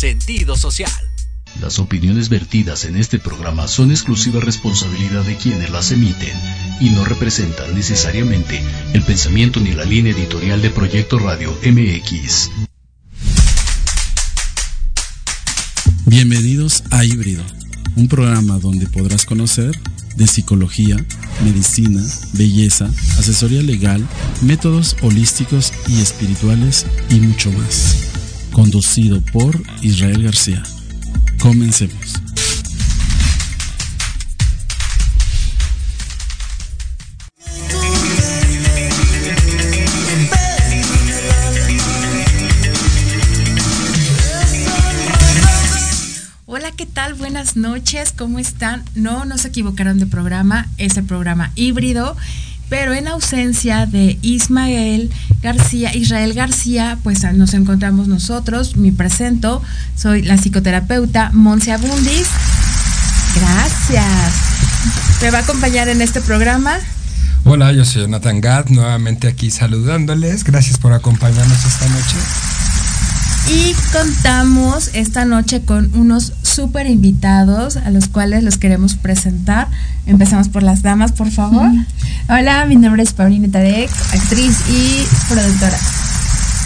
sentido social. Las opiniones vertidas en este programa son exclusiva responsabilidad de quienes las emiten y no representan necesariamente el pensamiento ni la línea editorial de Proyecto Radio MX. Bienvenidos a Híbrido, un programa donde podrás conocer de psicología, medicina, belleza, asesoría legal, métodos holísticos y espirituales y mucho más. Conducido por Israel García. Comencemos. buenas noches, ¿cómo están? No, no se equivocaron de programa, es el programa híbrido, pero en ausencia de Ismael García, Israel García, pues nos encontramos nosotros, me presento, soy la psicoterapeuta Monse Abundis. Gracias. ¿Me va a acompañar en este programa? Hola, yo soy Jonathan Gad, nuevamente aquí saludándoles. Gracias por acompañarnos esta noche. Y contamos esta noche con unos súper invitados a los cuales los queremos presentar. Empezamos por las damas, por favor. Hola, mi nombre es Paulina Tarek, actriz y productora.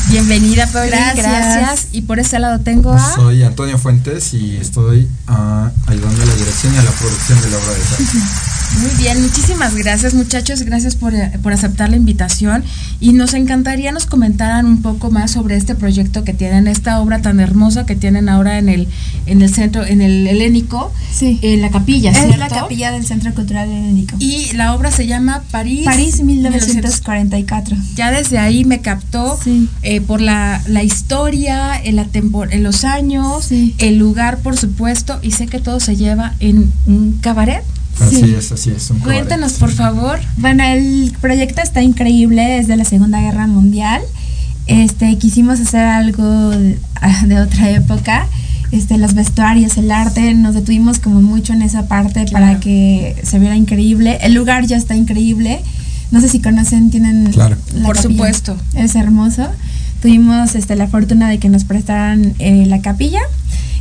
Bienvenida, Paulina. Gracias. Y por ese lado tengo a. Soy Antonio Fuentes y estoy uh, ayudando a la dirección y a la producción de la obra de teatro. Muy bien, muchísimas gracias muchachos, gracias por, eh, por, aceptar la invitación y nos encantaría nos comentaran un poco más sobre este proyecto que tienen, esta obra tan hermosa que tienen ahora en el, en el centro, en el helénico, sí. en la capilla, Es la capilla del Centro Cultural Helénico. Y la obra se llama París. París 1944. Ya desde ahí me captó eh, por la, la, historia, en, la en los años, el lugar por supuesto, y sé que todo se lleva en un cabaret. Así es, así es. Cuéntanos, por favor. Bueno, el proyecto está increíble, es de la Segunda Guerra Mundial. Este, quisimos hacer algo de, otra época. Este, los vestuarios, el arte, nos detuvimos como mucho en esa parte para que se viera increíble. El lugar ya está increíble. No sé si conocen, tienen... Claro. Por supuesto. Es hermoso. Tuvimos este, la fortuna de que nos prestaran eh, la capilla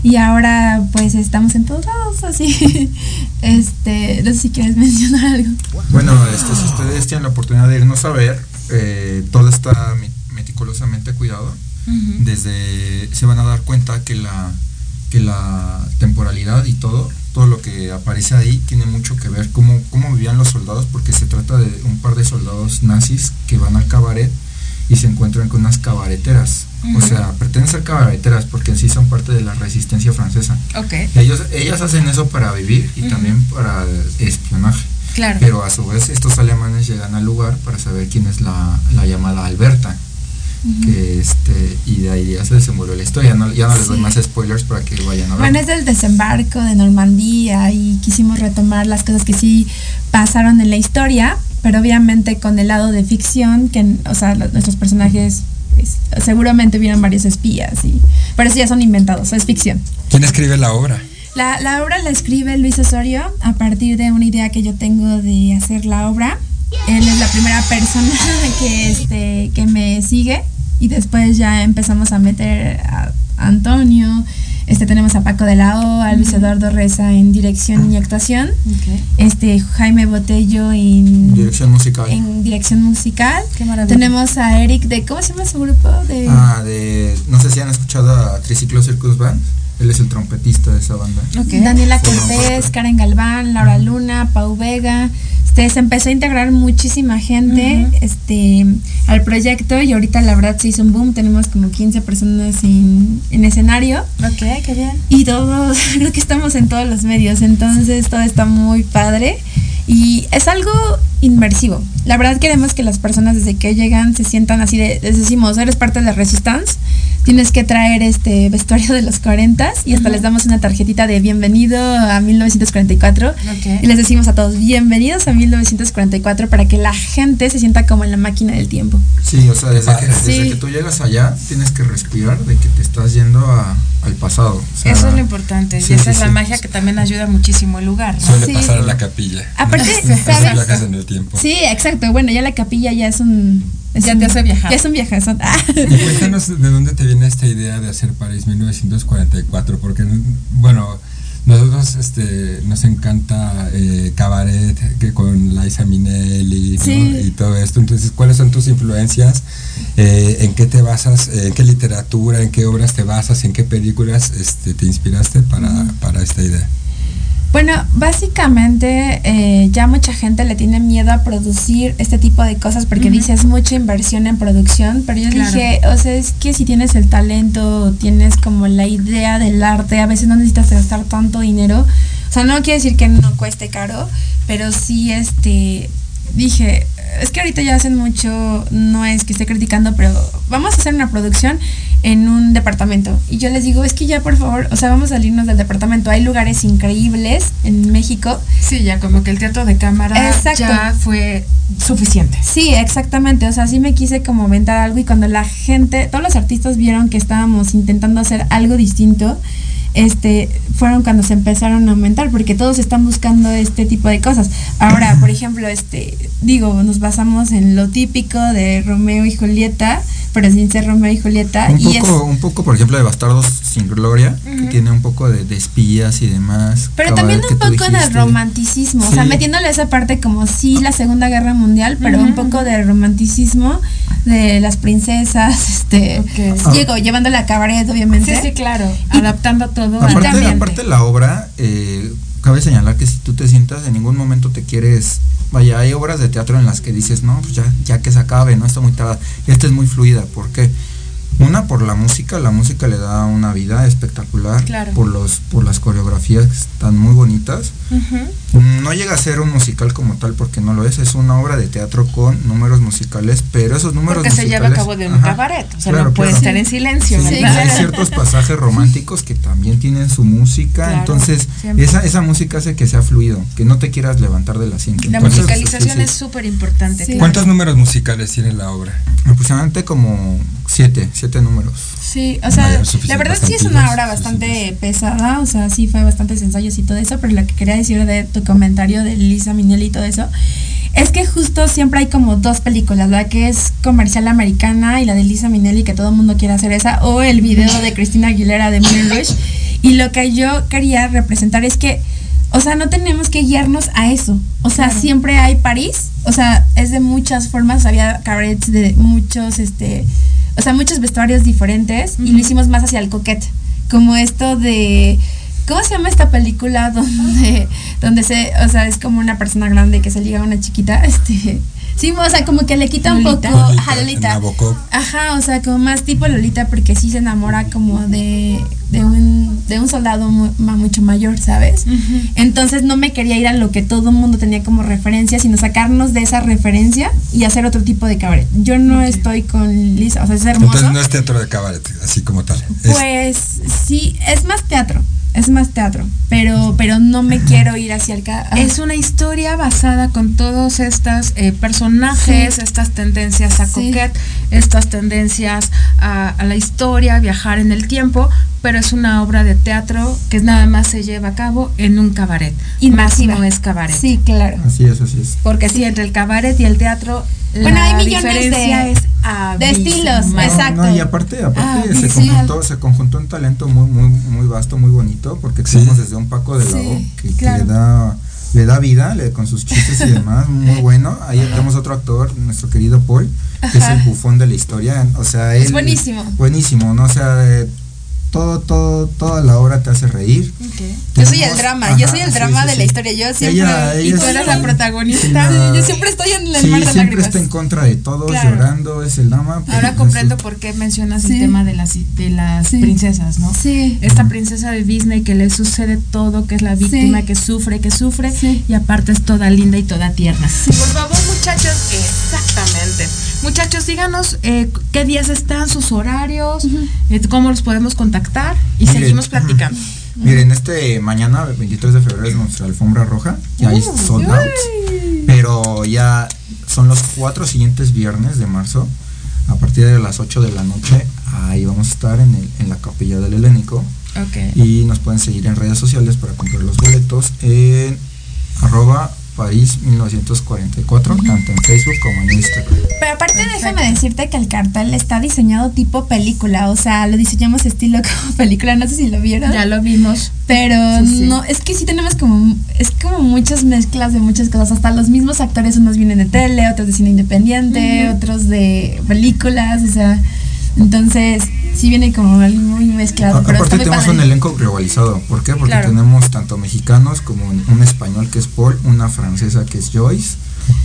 y ahora pues estamos en todos lados así. este, no sé si quieres mencionar algo. Bueno, este, si ustedes tienen la oportunidad de irnos a ver, eh, todo está meticulosamente cuidado. Desde se van a dar cuenta que la que la temporalidad y todo, todo lo que aparece ahí tiene mucho que ver cómo, cómo vivían los soldados, porque se trata de un par de soldados nazis que van al cabaret y se encuentran con unas cabareteras. O sea, pretenden ser cabareteras porque en sí son parte de la resistencia francesa. Okay. Ellos, ellas hacen eso para vivir y también para espionaje. Claro. Pero a su vez estos alemanes llegan al lugar para saber quién es la, llamada Alberta. Que este, y de ahí ya se desenvuelve la historia. No, ya no les doy más spoilers para que vayan a ver. Bueno, es del desembarco de Normandía y quisimos retomar las cosas que sí pasaron en la historia, pero obviamente con el lado de ficción, que, o sea, nuestros personajes seguramente vieron varios espías, y, pero eso ya son inventados, es ficción. ¿Quién escribe la obra? La, la, obra la escribe Luis Osorio a partir de una idea que yo tengo de hacer la obra. Él es la primera persona que, este, que me sigue y después ya empezamos a meter a Antonio, este, tenemos a Paco de la O, a Luis Eduardo Reza en dirección y actuación. Este, Jaime Botello en dirección musical. En dirección musical. Qué maravilla. Tenemos a Eric de, ¿cómo se llama su grupo? De, ah, de, no sé si han escuchado a Triciclo Circus Band. Él es el trompetista de esa banda. Daniela Cortés, Karen Galván, Laura Luna, Pau Vega. Este, se empezó a integrar muchísima gente este, al proyecto y ahorita la verdad se hizo un boom. Tenemos como 15 personas en, en escenario. Ok, qué bien. Y todos, creo que estamos en todos los medios, entonces todo está muy padre. Y es algo inmersivo. La verdad queremos que las personas desde que llegan se sientan así de, les decimos, eres parte de la Resistance, tienes que traer este vestuario de los 40 y hasta les damos una tarjetita de bienvenido a 1944 y les decimos a todos bienvenidos a 1944 para que la gente se sienta como en la máquina del tiempo. Sí, o sea, desde, que, desde que, tú llegas allá tienes que respirar de que te estás yendo al pasado. Eso es lo importante y esa es la magia que también ayuda muchísimo el lugar. Suele pasar en la capilla. Aparte, ¿sabes? Tiempo. Sí, exacto. Bueno, ya la capilla ya es un Es Ya un- te hace viajar. Ya es un viaje. son- ah. Cuéntanos de dónde te viene esta idea de hacer París 1944, porque, bueno, nosotros este, nos encanta eh, cabaret que con Liza Minnelli ¿no? Sí. y todo esto. Entonces, ¿cuáles son tus influencias? Eh, ¿En qué te basas? Eh, ¿En qué literatura? ¿En qué obras te basas? ¿En qué películas este, te inspiraste para, para esta idea? Bueno, básicamente eh, ya mucha gente le tiene miedo a producir este tipo de cosas porque Ujú. dice es mucha inversión en producción, pero yo Claro. dije, o sea, es que si tienes el talento, tienes como la idea del arte, a veces no necesitas gastar tanto dinero. O sea, no quiere decir que no cueste caro, pero sí este dije, es que ahorita ya hacen mucho, no es que esté criticando, pero vamos a hacer una producción en un departamento. Y yo les digo, es que ya por favor, o sea, vamos a salirnos del departamento. Hay lugares increíbles en México. Sí, ya como que el teatro de cámara Exacto. ya fue suficiente. Sí, exactamente. O sea, sí me quise como aventar algo y cuando la gente, todos los artistas vieron que estábamos intentando hacer algo distinto, este, fueron cuando se empezaron a aumentar, porque todos están buscando este tipo de cosas. Ahora, por ejemplo, este, digo, nos basamos en lo típico de Romeo y Julieta, pero sin ser Romeo y Julieta. Un y poco, un poco, por ejemplo, de Bastardos sin Gloria, que tiene un poco de, de espías y demás. Pero también un poco de romanticismo, o sea, metiéndole esa parte como sí la Segunda Guerra Mundial, pero un poco de romanticismo de las princesas, este, Ok. Ah. llevándole a cabaret obviamente. Sí, sí, claro. Y- Adaptando todo Aparte, aparte la obra, eh, cabe señalar que si tú te sientas, en ningún momento te quieres. Vaya, hay obras de teatro en las que dices, no, pues ya, ya que se acabe, no está muy tarde. Esta es muy fluida, ¿por qué? Una por la música, la música le da una vida espectacular. Claro. Por los, por las coreografías que están muy bonitas. No llega a ser un musical como tal porque no lo es, es una obra de teatro con números musicales, pero esos números Porque se lleva a musicales- cabo de un Ajá. cabaret. O sea, Claro, no puede claro. estar en silencio, Sí, Sí, hay ciertos pasajes románticos que también tienen su música, Claro, entonces siempre. esa, esa música hace que sea fluido, que no te quieras levantar del asiento. La Entonces, musicalización es súper importante. Sí. claro. ¿Cuántos números musicales tiene la obra? Aproximadamente como siete, siete números. Sí, o sea, la verdad sí es una obra bastante suficientes. pesada, o sea, sí fue bastantes ensayos y todo eso, pero lo que quería decir de tu comentario de Lisa Minnelli y todo eso, es que justo siempre hay como dos películas, la que es comercial americana y la de Lisa Minnelli, que todo el mundo quiere hacer esa, o el video de Cristina Aguilera de Moulin Rouge. Y lo que yo quería representar es que, o sea, no tenemos que guiarnos a eso. O sea, Claro. siempre hay París, o sea, es de muchas formas, había cabarets de muchos, este, o sea, muchos vestuarios diferentes y lo hicimos más hacia el coquete, como esto de ¿Cómo se llama esta película donde donde se, o sea, es como una persona grande que se liga a una chiquita, este, sí, o sea, como que le quita un poco, Lolita, ajá, Lolita. Ajá, o sea, como más tipo Lolita porque sí se enamora como de de un de un soldado mu- ma- mucho mayor, ¿sabes? Entonces no me quería ir a lo que todo el mundo tenía como referencia, sino sacarnos de esa referencia y hacer otro tipo de cabaret. Yo no estoy con Lisa, o sea, es hermoso. Entonces no es teatro de cabaret, así como tal. Es- Pues sí, es más teatro, es más teatro, pero pero no me quiero ir hacia el ca- Es una historia basada con todos estos eh, personajes, Sí. estas tendencias a Sí. coquette, estas tendencias a, a la historia, viajar en el tiempo, pero es una obra de teatro que nada más se lleva a cabo en un cabaret. Más no es cabaret. Sí, claro. Así es, así es. Porque sí, entre el cabaret y el teatro, Bueno, la hay millones de- diferencia es de estilos, exacto. No, y aparte, aparte Ah, se, conjuntó, se conjuntó un talento muy, muy, muy vasto, muy bonito, porque Sí. tenemos desde un Paco de Sí, Lago que, que claro. le da le da vida le- con sus chistes y demás, muy bueno. Ahí tenemos otro actor, nuestro querido Paul, que es el bufón de la historia. O sea, él, Es buenísimo. Buenísimo, ¿no? O sea, eh, todo, todo, toda la obra te hace reír. Yo soy el drama, ajá, yo soy el sí, drama sí, de sí. la historia. Yo siempre. Ella- y ella tú es- eres la protagonista. La- yo siempre estoy en el Sí, mar de siempre lágrimas. está en contra de todos, Claro. llorando, es el drama. Ahora comprendo por qué mencionas Sí. el tema de las, de las Sí. princesas, ¿no? Sí. Esta princesa de Disney que le sucede todo, que es la víctima, Sí. que sufre, que sufre, Sí. y aparte es toda linda y toda tierna. Por favor, muchachos, exactamente. Muchachos, díganos eh, qué días están, sus horarios, eh, cómo los podemos contactar y Miren, seguimos platicando. Miren, este mañana, 23 de febrero, es nuestra alfombra roja. Ya hay Uh, sold out. Pero ya son los cuatro siguientes viernes de marzo. A partir de las 8 de la noche, ahí vamos a estar en, el- en la capilla del Helénico. Ok. Y nos pueden seguir en redes sociales para comprar los boletos en arroba París 1944, tanto en Facebook como en Instagram. Pero aparte déjame decirte que el cartel está diseñado tipo película, o sea, lo diseñamos estilo como película, no sé si lo vieron. Ya lo vimos. Pero no, es que sí tenemos como, es como muchas mezclas de muchas cosas, hasta los mismos actores, unos vienen de tele, otros de cine independiente, otros de películas, o sea, entonces sí viene como muy mezclado. aparte tenemos un elenco globalizado, ¿por qué? Porque tenemos tanto mexicanos como un español que es Paul, una francesa que es Joyce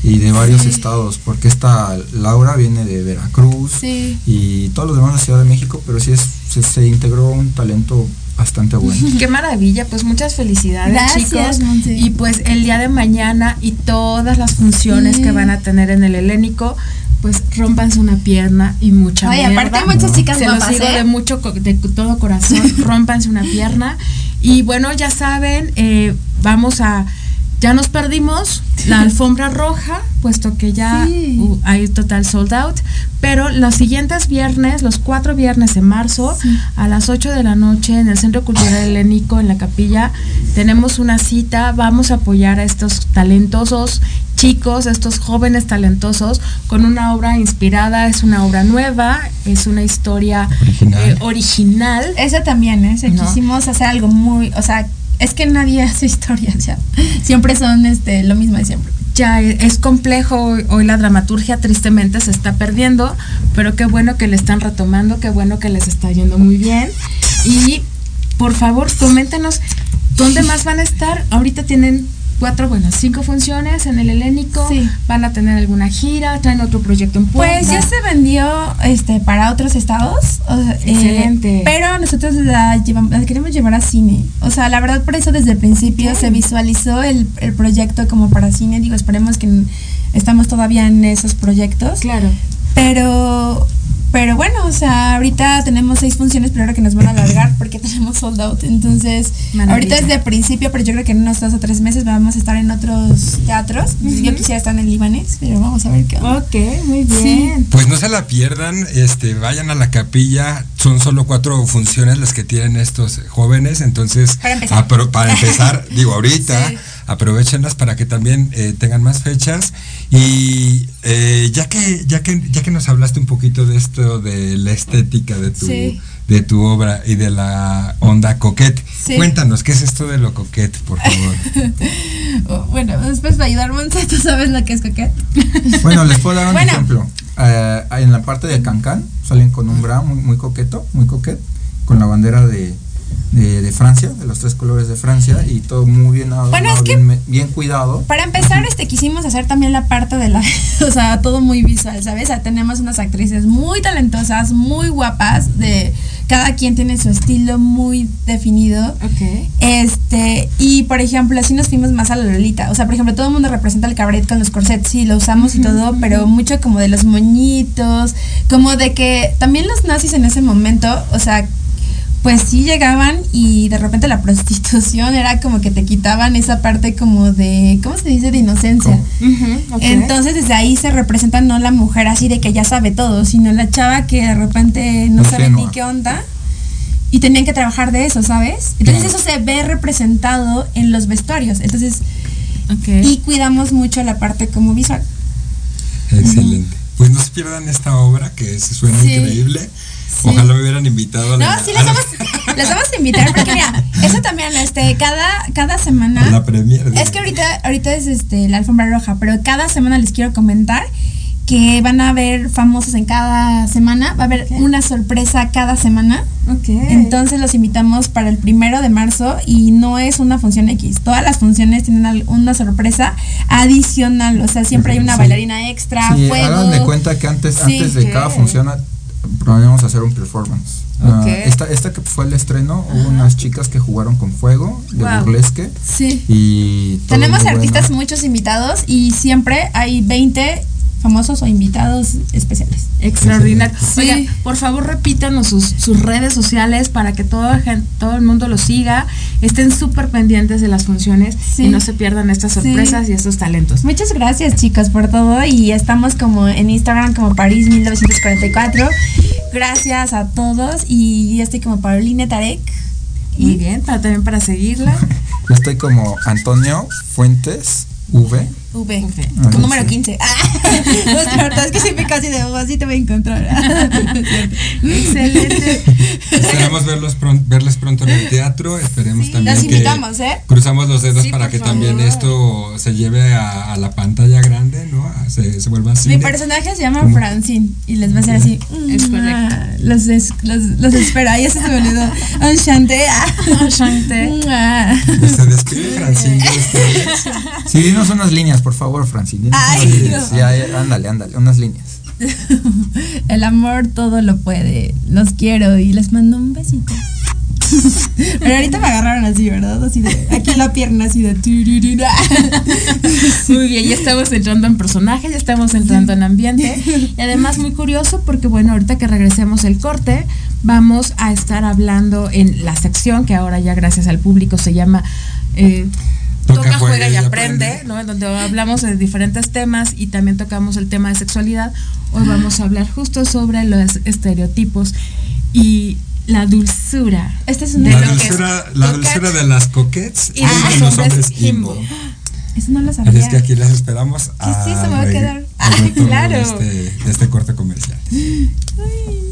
y de varios estados, porque esta Laura viene de Veracruz y todos los demás de Ciudad de México, pero sí es, se, integró un talento bastante bueno. Qué maravilla, pues muchas felicidades chicos. Y pues el día de mañana y todas las funciones que van a tener en el helénico, pues rompanse una pierna y mucha Ay, aparte muchas chicas Se los digo ¿eh? de mucho, de todo corazón, rompanse una pierna. Y bueno, ya saben, eh, vamos a ya nos perdimos la alfombra roja, puesto que ya hay total sold out, pero los siguientes viernes, los cuatro viernes de marzo, a las 8 de la noche en el Centro Cultural Helénico, en la capilla, tenemos una cita, vamos a apoyar a estos talentosos chicos, estos jóvenes talentosos, con una obra inspirada, es una obra nueva, es una historia original. Eh, Eso también, ¿eh? quisimos hacer algo muy, o sea, es que nadie hace historias ya. Siempre son este lo mismo de siempre. Ya es complejo, hoy la dramaturgia tristemente se está perdiendo, pero qué bueno que le están retomando, qué bueno que les está yendo muy bien. Y por favor, coméntenos dónde más van a estar. Ahorita tienen cuatro, bueno, cinco funciones en el helénico. Van a tener alguna gira, traen otro proyecto en Puebla. Pues ya se vendió este para otros estados. Eh, Excelente. pero nosotros la, queremos llevar a cine. O sea, la verdad por eso desde el principio se visualizó el, el proyecto como para cine. Digo, esperemos que estamos todavía en esos proyectos. Claro. Pero pero bueno, o sea, ahorita tenemos seis funciones, pero ahora que nos van a alargar porque tenemos sold out. Entonces, ahorita desde el principio, pero yo creo que en unos dos o tres meses vamos a estar en otros teatros. Yo quisiera estar en el libanés, pero vamos a ver qué onda. Ok, muy bien. Pues no se la pierdan, este, vayan a la capilla. Son solo cuatro funciones las que tienen estos jóvenes. Entonces, para empezar, para empezar digo, ahorita aprovechenlas para que también eh, tengan más fechas. Y eh, ya, que, ya, que, ya que nos hablaste un poquito de esto, de la estética de tu, de tu obra y de la onda coquette, cuéntanos, ¿qué es esto de lo coquette, por favor? Bueno, después va a ayudar Monza, ¿tú sabes lo que es coquette? bueno, les puedo dar un ejemplo. Eh, en la parte de Cancán salen con un bra muy, muy coqueto, muy coquette, con la bandera de de, Francia, de los tres colores de Francia, y todo muy bien, bueno, bien, cuidado. Para empezar, este quisimos hacer también la parte de la, o sea, todo muy visual, ¿sabes? tenemos unas actrices muy talentosas, muy guapas, de cada quien tiene su estilo muy definido. Ok. Este, y por ejemplo, así nos fuimos más a la Lolita. O sea, por ejemplo, todo el mundo representa el cabaret con los corsets, sí, lo usamos y todo, pero mucho como de los moñitos, como de que también los nazis en ese momento, o sea, pues sí llegaban y de repente la prostitución era como que te quitaban esa parte como de, ¿cómo se dice? De inocencia. Entonces desde ahí se representa no la mujer así de que ya sabe todo, sino la chava que de repente no sabe ni qué onda y tenían que trabajar de eso, ¿sabes? Entonces eso se ve representado en los vestuarios. Entonces, y cuidamos mucho la parte como visual. Excelente. Pues no se pierdan esta obra que se suena increíble. Ojalá me hubieran invitado. A no, sí, les vamos, les vamos a invitar porque mira, eso también, este, cada, cada semana. La premier. Es que ahorita, ahorita es este, la alfombra roja, pero cada semana les quiero comentar que van a haber famosos en cada semana, va a haber una sorpresa cada semana. Okay. Entonces los invitamos para el primero de marzo y no es una función X, todas las funciones tienen una sorpresa adicional, o sea, siempre hay una bailarina extra, sí, Háganme cuenta que antes, antes de cada función a hacer un performance. Ah, esta, esta que fue el estreno, hubo unas chicas que jugaron con fuego de burlesque. Sí. Y Tenemos artistas muchos invitados y siempre hay 20 famosos o invitados especiales. Extraordinario. Sí. por favor repítanos sus, sus, redes sociales para que todo, todo el mundo lo siga, estén súper pendientes de las funciones y no se pierdan estas sorpresas y estos talentos. Muchas gracias chicos por todo y estamos como en Instagram como París 1944. Gracias a todos y estoy como Pauline Tarek. Muy bien, para, también para seguirla. Yo estoy como Antonio Fuentes V. V. Ah, Con no número sé. 15. Ah, no, es verdad, es que siempre casi de así te voy a encontrar. Excelente. Esperamos verlos pron- verles pronto en el teatro. Esperemos Sí, también que invitamos, ¿eh? cruzamos los dedos Sí, para que también esto se lleve a, a la pantalla grande, ¿no? A- Se, se vuelva así. Mi personaje se llama Francine y les va a hacer así. Es mm, correcto. ah, Los, es- los, los espera, ahí se me olvidó. Enchanté. ah. Enchanté. Ah. Se despide Francine de ustedes. Sí, dinos unas líneas, por favor, Francine. dinos Ay, unas líneas. no. Ya, ya, ándale, ándale, unas líneas. El amor todo lo puede. Los quiero y les mando un besito. Pero ahorita me agarraron así, ¿verdad? Así de. Aquí la pierna así de. Muy bien, ya estamos entrando en personaje, ya estamos entrando en ambiente. Y además muy curioso porque, bueno, ahorita que regresemos el corte, vamos a estar hablando en la sección que ahora ya gracias al público se llama... eh, Toca, juega, y aprende, ¿no? En donde hablamos de diferentes temas y también tocamos el tema de sexualidad. Hoy vamos a hablar justo sobre los estereotipos y la dulzura. Esta es una. La que es dulzura, la dulzura de las coquettes y de de los hombres himbo. Eso no lo sabía. es que aquí las esperamos Sí, sí, se me va a quedar. Ah, claro. de este, de este corte comercial. On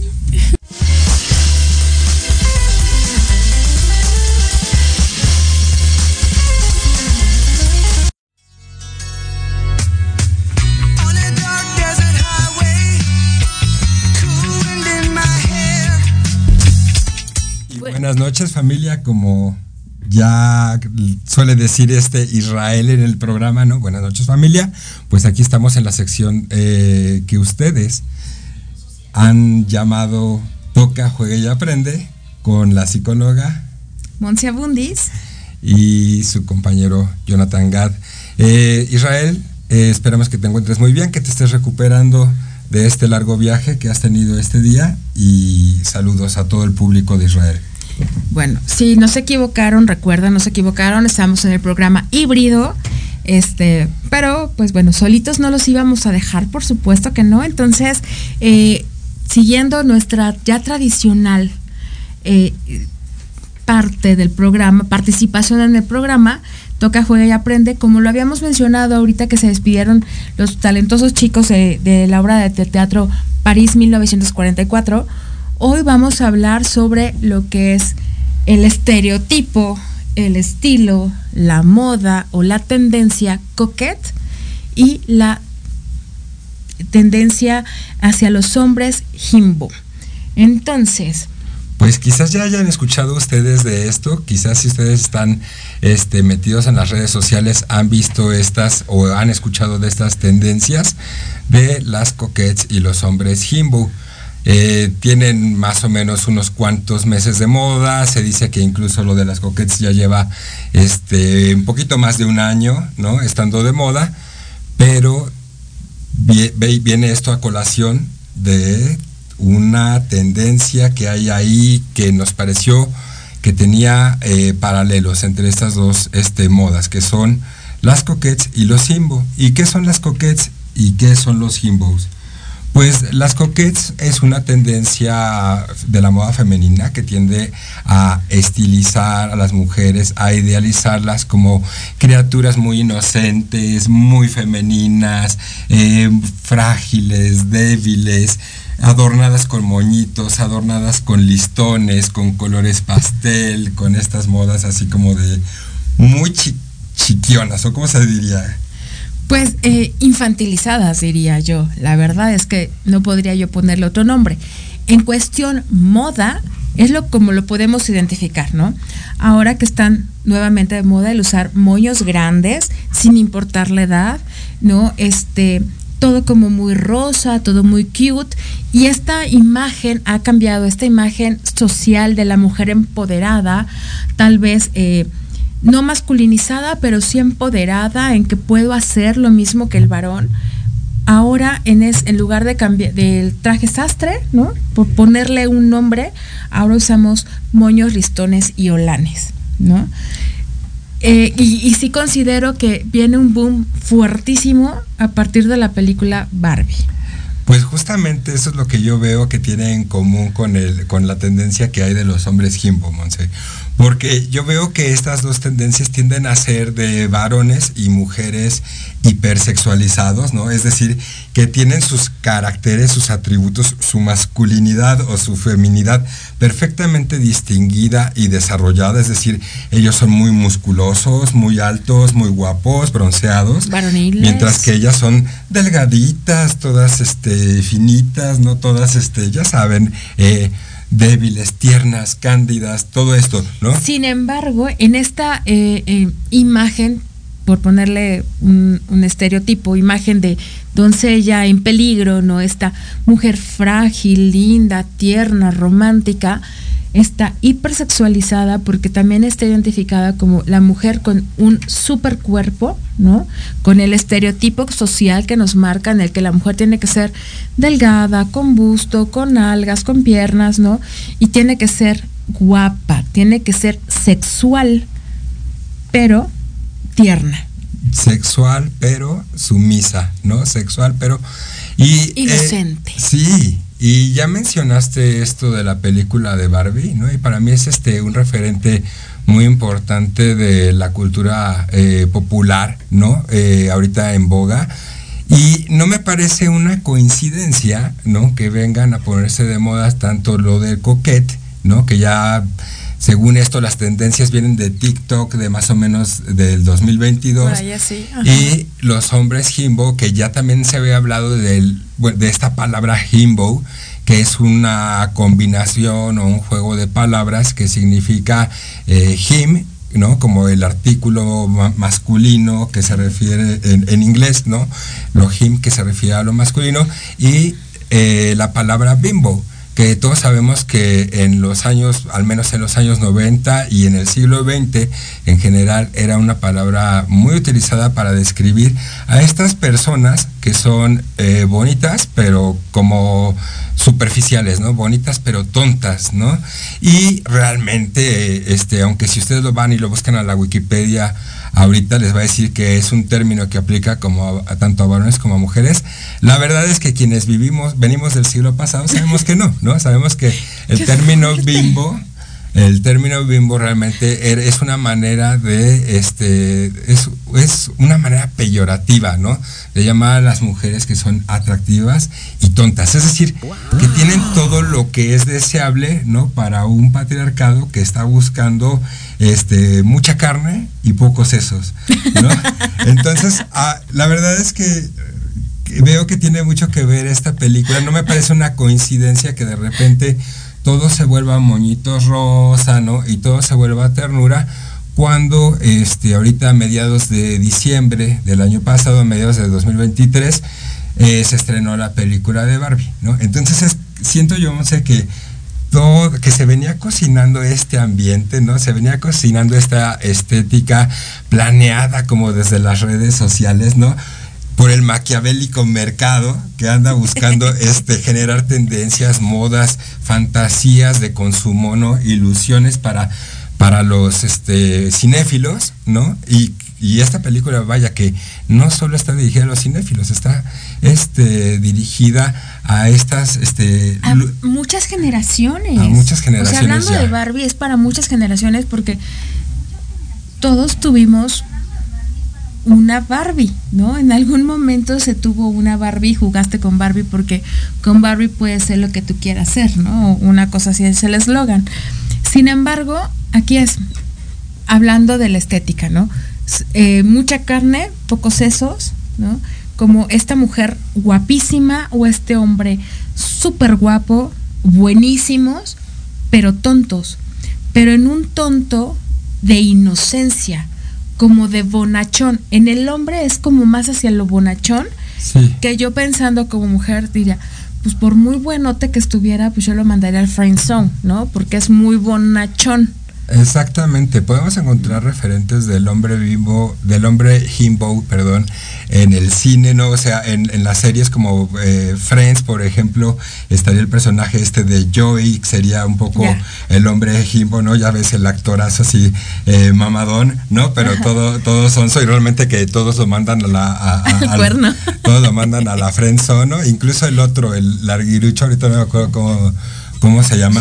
buenas noches familia, como ya suele decir este Israel en el programa, ¿no? Buenas noches familia, pues aquí estamos en la sección eh, que ustedes han llamado Toca, Juega y Aprende con la psicóloga Moncia Bundis. y su compañero Jonathan Gad. Eh, Israel, eh, esperamos que te encuentres muy bien, que te estés recuperando de este largo viaje que has tenido este día y saludos a todo el público de Israel. Bueno, si no se equivocaron, recuerden, no se equivocaron, estamos en el programa híbrido. Este, pero pues bueno, solitos no los íbamos a dejar, por supuesto que no. Entonces, eh, siguiendo nuestra ya tradicional eh, parte del programa, participación en el programa, toca, juega y aprende, como lo habíamos mencionado ahorita que se despidieron los talentosos chicos de, la obra de te- teatro París 1944, hoy vamos a hablar sobre lo que es el estereotipo, el estilo, la moda o la tendencia coquette y la tendencia hacia los hombres himbo. Entonces, Pues quizás ya hayan escuchado ustedes de esto, quizás si ustedes están este, metidos en las redes sociales han visto estas o han escuchado de estas tendencias de las coquettes y los hombres himbo. Eh, tienen más o menos unos cuantos meses de moda, se dice que incluso lo de las coquettes ya lleva este, un poquito más de un año, ¿no? Estando de moda, pero viene esto a colación de una tendencia que hay ahí que nos pareció que tenía eh, paralelos entre estas dos este, modas, que son las coquettes y los himbo. ¿Y qué son las coquettes y qué son los himbos? Pues las coquettes es una tendencia de la moda femenina que tiende a estilizar a las mujeres, a idealizarlas como criaturas muy inocentes, muy femeninas, eh, frágiles, débiles, adornadas con moñitos, adornadas con listones, con colores pastel, con estas modas así como de muy chi- chiquionas, o cómo se diría. Pues eh, infantilizadas, diría yo. La verdad es que no podría yo ponerle otro nombre. En cuestión moda, es lo como lo podemos identificar, ¿no? Ahora que están nuevamente de moda el usar moños grandes, sin importar la edad, ¿no? Este, todo como muy rosa, todo muy cute. Y esta imagen ha cambiado, esta imagen social de la mujer empoderada, tal vez eh, no masculinizada, pero sí empoderada en que puedo hacer lo mismo que el varón. Ahora, en, es, lugar de cambiar del traje sastre, ¿no? Por ponerle un nombre, ahora usamos moños, listones y olanes, ¿no? Eh, y, y sí considero que viene un boom fuertísimo a partir de la película Barbie. Pues justamente eso es lo que yo veo que tiene en común con, el, con la tendencia que hay de los hombres Jimbo, Monse. Porque yo veo que estas dos tendencias tienden a ser de varones y mujeres hipersexualizados, ¿no? Es decir, que tienen sus caracteres, sus atributos, su masculinidad o su feminidad perfectamente distinguida y desarrollada. Es decir, ellos son muy musculosos, muy altos, muy guapos, bronceados. Mientras que ellas son delgaditas, todas este, finitas, ¿no? Todas, este, ya saben, eh, débiles, tiernas, cándidas, todo esto, ¿no? Sin embargo, en esta eh, eh, imagen, por ponerle un, estereotipo, imagen de doncella en peligro, ¿no? Esta mujer frágil, linda, tierna, romántica, está hipersexualizada porque también está identificada como la mujer con un super cuerpo, ¿no? Con el estereotipo social que nos marca en el que la mujer tiene que ser delgada, con busto, con algas, con piernas, ¿no? Y tiene que ser guapa, tiene que ser sexual, pero tierna. Sexual, pero sumisa, ¿no? Sexual, pero... Y, Inocente. eh, sí, y ya mencionaste esto de la película de Barbie, ¿no? Y para mí es este un referente muy importante de la cultura eh, popular, ¿no? Eh, ahorita en boga. Y no me parece una coincidencia, ¿no? Que vengan a ponerse de moda tanto lo del coquette, ¿no? Que ya, según esto, las tendencias vienen de TikTok de más o menos del 2022. Por ahí así, ajá. Y los hombres himbo, que ya también se había hablado del, de esta palabra himbo, que es una combinación o un juego de palabras que significa eh, him, ¿no? Como el artículo ma- masculino que se refiere en, en inglés, ¿no? Lo him que se refiere a lo masculino y eh, la palabra bimbo que todos sabemos que en los años, al menos en los años 90 y en el siglo XX, en general era una palabra muy utilizada para describir a estas personas que son eh, bonitas, pero como superficiales, ¿no? Bonitas pero tontas, ¿no? Y realmente, este, aunque si ustedes lo van y lo buscan a la Wikipedia, ahorita les va a decir que es un término que aplica como a, a tanto a varones como a mujeres. La verdad es que quienes vivimos, venimos del siglo pasado, sabemos que no, ¿no? Sabemos que el término bimbo, el término bimbo realmente er- es una manera de, este, es, es una manera peyorativa, ¿no? De llamar a las mujeres que son atractivas y tontas. Es decir, que tienen todo lo que es deseable, ¿no? Para un patriarcado que está buscando este, mucha carne y pocos sesos, ¿no? Entonces, ah, la verdad es que veo que tiene mucho que ver esta película. No me parece una coincidencia que de repente todo se vuelva moñitos rosa, ¿no? Y todo se vuelva ternura cuando este ahorita a mediados de diciembre del año pasado, a mediados de 2023, eh, se estrenó la película de Barbie, ¿no? Entonces es- siento yo, no sé, que todo, que se venía cocinando este ambiente, ¿no? Se venía cocinando esta estética planeada como desde las redes sociales, ¿no? Por el maquiavélico mercado que anda buscando este generar tendencias, modas, fantasías de consumo, ¿no? Ilusiones para, para los este, cinéfilos, ¿no? Y, y esta película, vaya que no solo está dirigida a los cinéfilos, está este, dirigida a estas este, A muchas generaciones. A muchas O sea, generaciones hablando ya. de Barbie es para muchas generaciones porque todos tuvimos una Barbie, ¿no? En algún momento se tuvo una Barbie, jugaste con Barbie porque con Barbie puedes ser lo que tú quieras ser, ¿no? Una cosa así es el eslogan. Sin embargo, aquí es hablando de la estética, ¿no? Eh, mucha carne, pocos sesos, ¿no? Como esta mujer guapísima o este hombre súper guapo, buenísimos, pero tontos. Pero en un tonto de inocencia, como de bonachón. En el hombre es como más hacia lo bonachón, Sí. que yo pensando como mujer diría, pues por muy buenote que estuviera, pues yo lo mandaría al friend zone, ¿no? Porque es muy bonachón, Exactamente, podemos encontrar referentes del hombre bimbo, del hombre himbo, perdón, en el cine, ¿no? O sea, en, en las series como eh, Friends, por ejemplo, estaría el personaje este de Joey, que sería un poco el hombre himbo, ¿no? Ya ves el actorazo así, eh, mamadón, ¿no? Pero todo, todos son, soy realmente que todos lo mandan a la... a- a- Al a- cuerno. Todos lo mandan a la friendzone, ¿no? Incluso el otro, el larguirucho, ahorita no me acuerdo cómo, cómo se llama.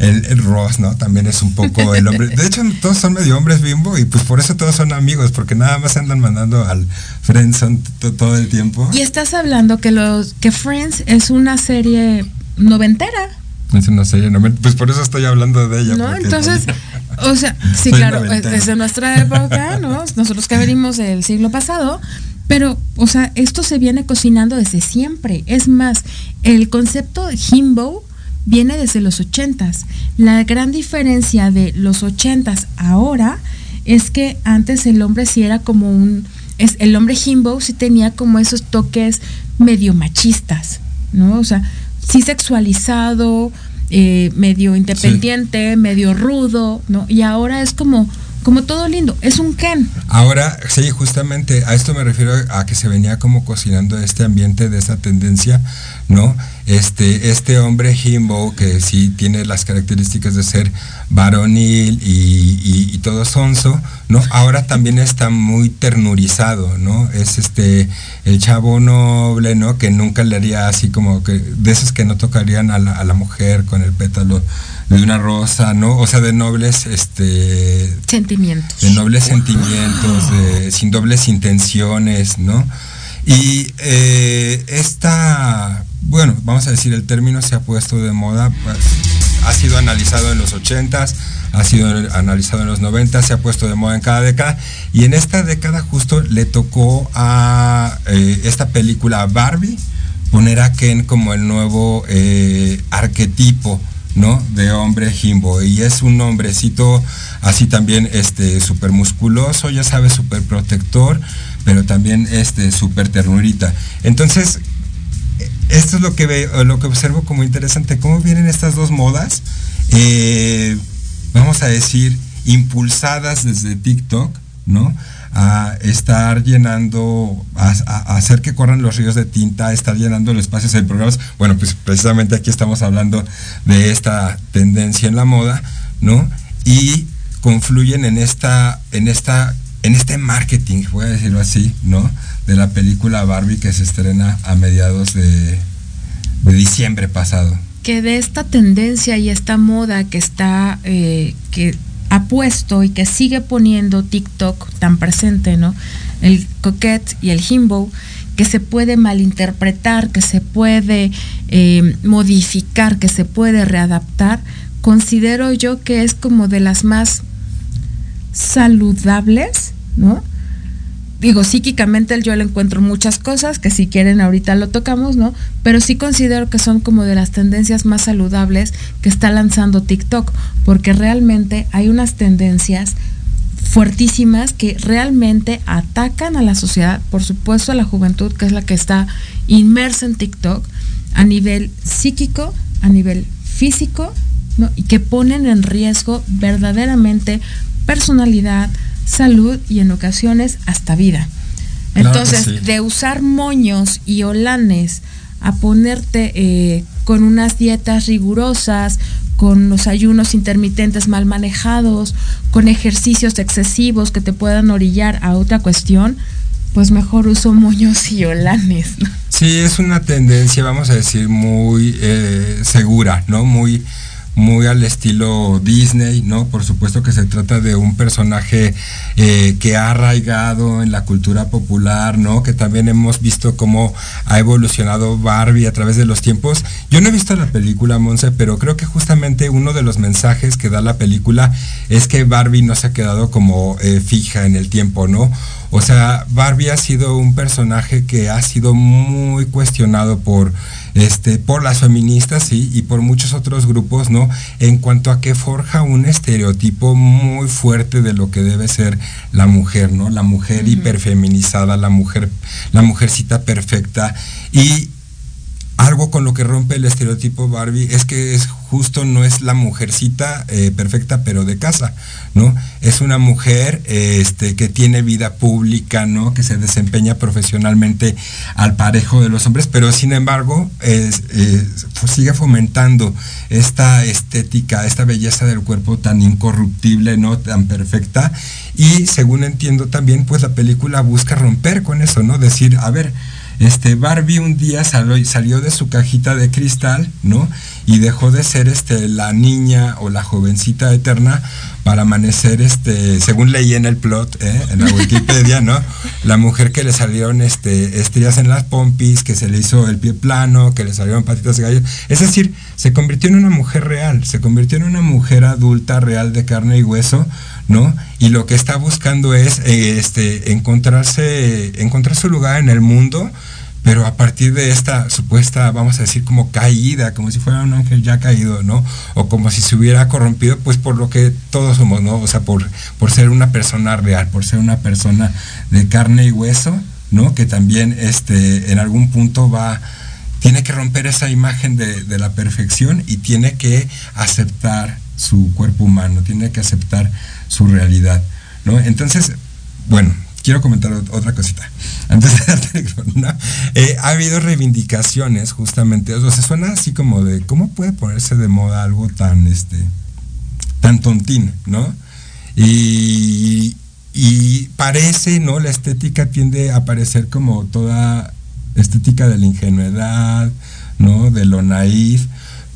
El, el Ross, ¿no? También es un poco el hombre. De hecho, todos son medio hombres bimbo y pues por eso todos son amigos, porque nada más andan mandando al friendzone to- todo el tiempo. Y estás hablando que los que Friends es una serie noventera, Es una serie, no me- pues por eso estoy hablando de ella. ¿no? Entonces, o sea, sí, claro, noventero. es de nuestra época, ¿no? Nosotros que venimos del siglo pasado, pero, o sea, esto se viene cocinando desde siempre. Es más, el concepto de himbo viene desde los ochentas. La gran diferencia de los ochentas ahora es que antes el hombre sí era como un, es el hombre himbo sí tenía como esos toques medio machistas, ¿no? O sea, sí sexualizado, eh, medio independiente, medio rudo, ¿no? Y ahora es como, como todo lindo, es un Ken. Ahora, sí, justamente a esto me refiero a que se venía como cocinando este ambiente de esta tendencia, ¿no? Este, este hombre himbo que sí tiene las características de ser varonil y, y- y todo sonso, ¿no? Ahora también está muy ternurizado, ¿no? Es este, el chavo noble, ¿no? Que nunca le haría así como que, de esos que no tocarían a la, a la mujer con el pétalo de una rosa, ¿no? O sea, de nobles, este, Sentimientos. de nobles sentimientos, de- sin dobles intenciones, ¿no? Y eh, esta, bueno, vamos a decir, el término se ha puesto de moda, pues, ha sido analizado en los 80s, ha sido analizado en los 90, se ha puesto de moda en cada década, y en esta década justo le tocó a eh, esta película Barbie poner a Ken como el nuevo eh, arquetipo ¿no? De hombre jimbo. Y es un hombrecito así también, este, súper musculoso, ya sabes, súper protector, pero también, este, súper ternurita. Entonces, esto es lo que veo, lo que observo como interesante, cómo vienen estas dos modas, eh, vamos a decir, impulsadas desde TikTok, ¿no? A estar llenando, a, hacer que corran los ríos de tinta, a estar llenando los espacios en programas. Bueno, pues precisamente aquí estamos hablando de esta tendencia en la moda, ¿no? Y confluyen en esta, en esta, en este marketing, voy a decirlo así, ¿no? De la película Barbie que se estrena a mediados de, diciembre pasado. que de esta tendencia y esta moda que está, eh, que ha puesto y que sigue poniendo TikTok tan presente, ¿no? El coquette y el himbo, que se puede malinterpretar, que se puede eh, modificar, que se puede readaptar, considero yo que es como de las más saludables, ¿no? Digo, psíquicamente yo le encuentro muchas cosas que si quieren ahorita lo tocamos, ¿no? Pero sí considero que son como de las tendencias más saludables que está lanzando TikTok, porque realmente hay unas tendencias fuertísimas que realmente atacan a la sociedad, por supuesto a la juventud, que es la que está inmersa en TikTok, a nivel psíquico, a nivel físico, ¿no? y que ponen en riesgo verdaderamente personalidad, salud y en ocasiones hasta vida. Claro Entonces, sí. de usar moños y olanes a ponerte eh, con unas dietas rigurosas, con los ayunos intermitentes mal manejados, con ejercicios excesivos que te puedan orillar a otra cuestión, pues mejor uso moños y olanes. ¿no? Sí, es una tendencia, vamos a decir, muy eh, segura, ¿no? Muy, muy al estilo Disney, ¿no? Por supuesto que se trata de un personaje eh, que ha arraigado en la cultura popular, ¿no? Que también hemos visto cómo ha evolucionado Barbie a través de los tiempos. Yo no he visto la película, Monse, pero creo que justamente uno de los mensajes que da la película es que Barbie no se ha quedado como eh, fija en el tiempo, ¿no? O sea, Barbie ha sido un personaje que ha sido muy cuestionado por este por las feministas sí, y por muchos otros grupos, ¿no? En cuanto a que forja un estereotipo muy fuerte de lo que debe ser la mujer, ¿no? La mujer hiperfeminizada, la mujer la mujercita perfecta y algo con lo que rompe el estereotipo Barbie es que es justo no es la mujercita eh, perfecta, pero de casa, ¿no? Es una mujer este, que tiene vida pública, ¿no? Que se desempeña profesionalmente al parejo de los hombres, pero sin embargo es- pues, sigue fomentando esta estética, esta belleza del cuerpo tan incorruptible, ¿no? Tan perfecta. Y según entiendo también, pues la película busca romper con eso, ¿no? Decir, a ver, este Barbie un día salió, de su cajita de cristal, ¿no? Y dejó de ser este la niña o la jovencita eterna para amanecer, este, según leí en el plot, ¿eh? en la Wikipedia, ¿no? La mujer que le salieron este, estrías en las pompis, que se le hizo el pie plano, que le salieron patitas de gallo. Es decir, se convirtió en una mujer real, se convirtió en una mujer adulta, real de carne y hueso, ¿no? Y lo que está buscando es eh, este, encontrarse, encontrar su lugar en el mundo, pero a partir de esta supuesta, vamos a decir, como caída, como si fuera un ángel ya caído, ¿no? O como si se hubiera corrompido, pues por lo que todos somos, ¿no? O sea, por, por ser una persona real, por ser una persona de carne y hueso, ¿no? Que también este, en algún punto va, tiene que romper esa imagen de, de la perfección y tiene que aceptar su cuerpo humano, tiene que aceptar su realidad, ¿no? Entonces, bueno, quiero comentar ot- otra cosita. Antes de darte ¿no? Eh, ha habido reivindicaciones justamente, o sea, suena así como de, ¿cómo puede ponerse de moda algo tan, este, tan tontín, ¿no? Y, y parece, ¿no? La estética tiende a parecer como toda estética de la ingenuidad, ¿no? De lo naif,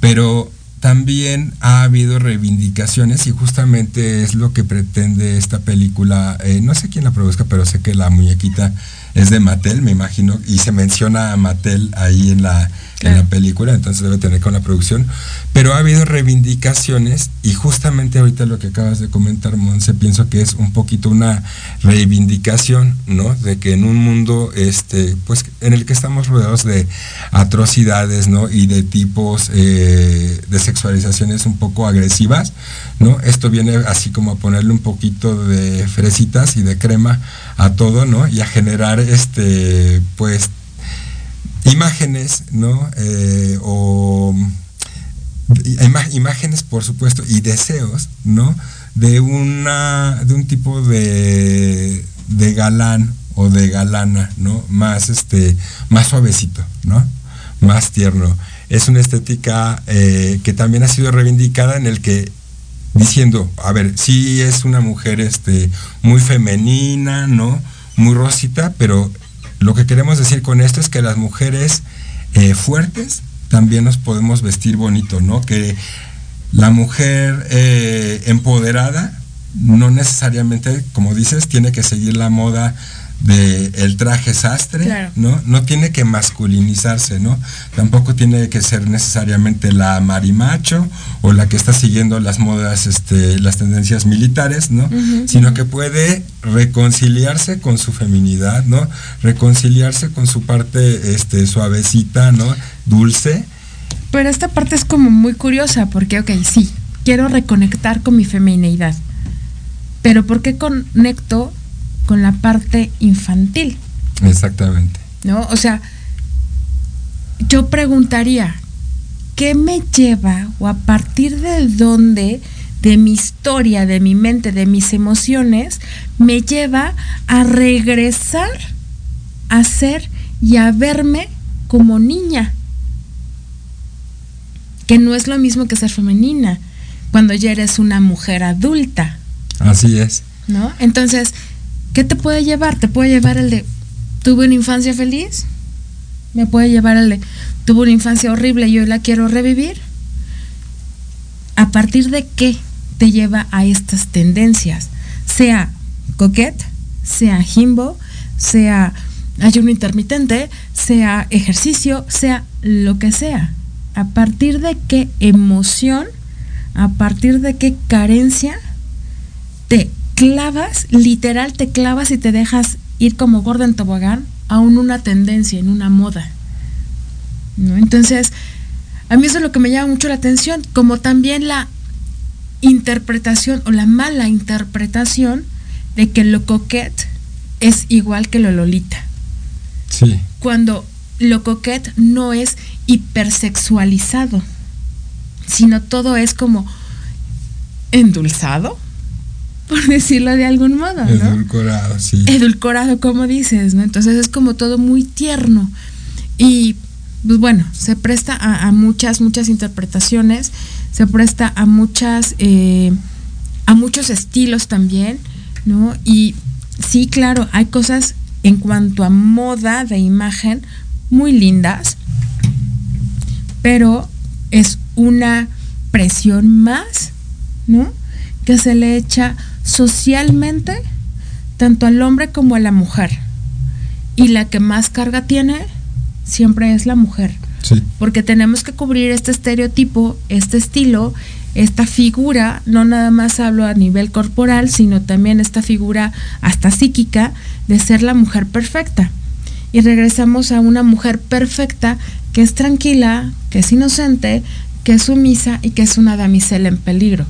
pero también ha habido reivindicaciones y justamente es lo que pretende esta película. eh, no sé quién la produzca, pero sé que la muñequita es de Mattel, me imagino, y se menciona a Mattel ahí en la, en la película, entonces debe tener con la producción. Pero ha habido reivindicaciones y justamente ahorita lo que acabas de comentar, Monse, pienso que es un poquito una reivindicación, ¿no? De que en un mundo, este, pues, en el que estamos rodeados de atrocidades, ¿no? Y de tipos eh, de sexualizaciones un poco agresivas, ¿no? Esto viene así como a ponerle un poquito de fresitas y de crema a todo, ¿no? Y a generar, este, pues, imágenes, ¿no? Eh, o imágenes, por supuesto, y deseos, ¿no? De una, de un tipo de, de galán o de galana, ¿no? Más, este, más suavecito, ¿no? Más tierno. Es una estética eh, que también ha sido reivindicada en el que diciendo, a ver, sí es una mujer este, muy femenina, ¿no? Muy rosita, pero lo que queremos decir con esto es que las mujeres eh, fuertes también nos podemos vestir bonito, ¿no? Que la mujer eh, empoderada no necesariamente, como dices, tiene que seguir la moda de el traje sastre, Claro. ¿no? No tiene que masculinizarse, ¿no? Tampoco tiene que ser necesariamente la marimacho o la que está siguiendo las modas, este, las tendencias militares, ¿no? Sino que puede reconciliarse con su feminidad, ¿no? Reconciliarse con su parte, este, suavecita, ¿no? Dulce. Pero esta parte es como muy curiosa porque, ok, sí, quiero reconectar con mi femineidad. Pero ¿por qué conecto con la parte infantil? Exactamente. ¿No? O sea, yo preguntaría, ¿qué me lleva o a partir de dónde, de mi historia, de mi mente, de mis emociones, me lleva a regresar a ser y a verme como niña? Que no es lo mismo que ser femenina, cuando ya eres una mujer adulta. Así es. ¿no? Entonces, ¿qué te puede llevar? Te puede llevar el de, tuve una infancia feliz, me puede llevar el de, tuve una infancia horrible y hoy la quiero revivir. ¿A partir de qué te lleva a estas tendencias? Sea coquette, sea jimbo, sea ayuno intermitente, sea ejercicio, sea lo que sea. ¿A partir de qué emoción, a partir de qué carencia te clavas, literal te clavas y te dejas ir como gorda en tobogán a un- una tendencia, en una moda. ¿no? Entonces, a mí eso es lo que me llama mucho la atención, como también la interpretación o la mala interpretación de que lo coquette es igual que lo lolita. Sí. Cuando lo coquette no es hipersexualizado. sino todo es como endulzado, por decirlo de algún modo, ¿no? Edulcorado, sí. edulcorado, como dices, ¿no? Entonces es como todo muy tierno. Y pues bueno, se presta a, a muchas, muchas interpretaciones, se presta a muchas, eh, a muchos estilos también, ¿no? Y sí, claro, hay cosas en cuanto a moda de imagen muy lindas, pero es una presión más, ¿no? Que se le echa socialmente tanto al hombre como a la mujer. Y la que más carga tiene siempre es la mujer. Sí. Porque tenemos que cubrir este estereotipo, este estilo, esta figura, no nada más hablo a nivel corporal, sino también esta figura hasta psíquica de ser la mujer perfecta. Y regresamos a una mujer perfecta que es tranquila, que es inocente, que es sumisa y que es una damisela en peligro.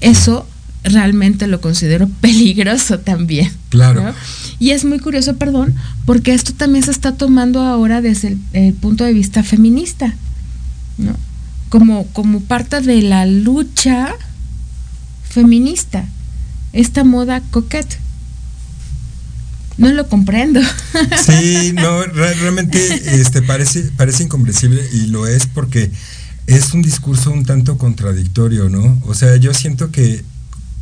Eso realmente lo considero peligroso también. Claro. ¿no? Y es muy curioso, perdón, porque esto también se está tomando ahora desde el, el punto de vista feminista, ¿no? Como, como parte de la lucha feminista, esta moda coquette. No lo comprendo. Sí, no, re- realmente este, parece, parece incomprensible y lo es porque es un discurso un tanto contradictorio, ¿no? O sea, yo siento que,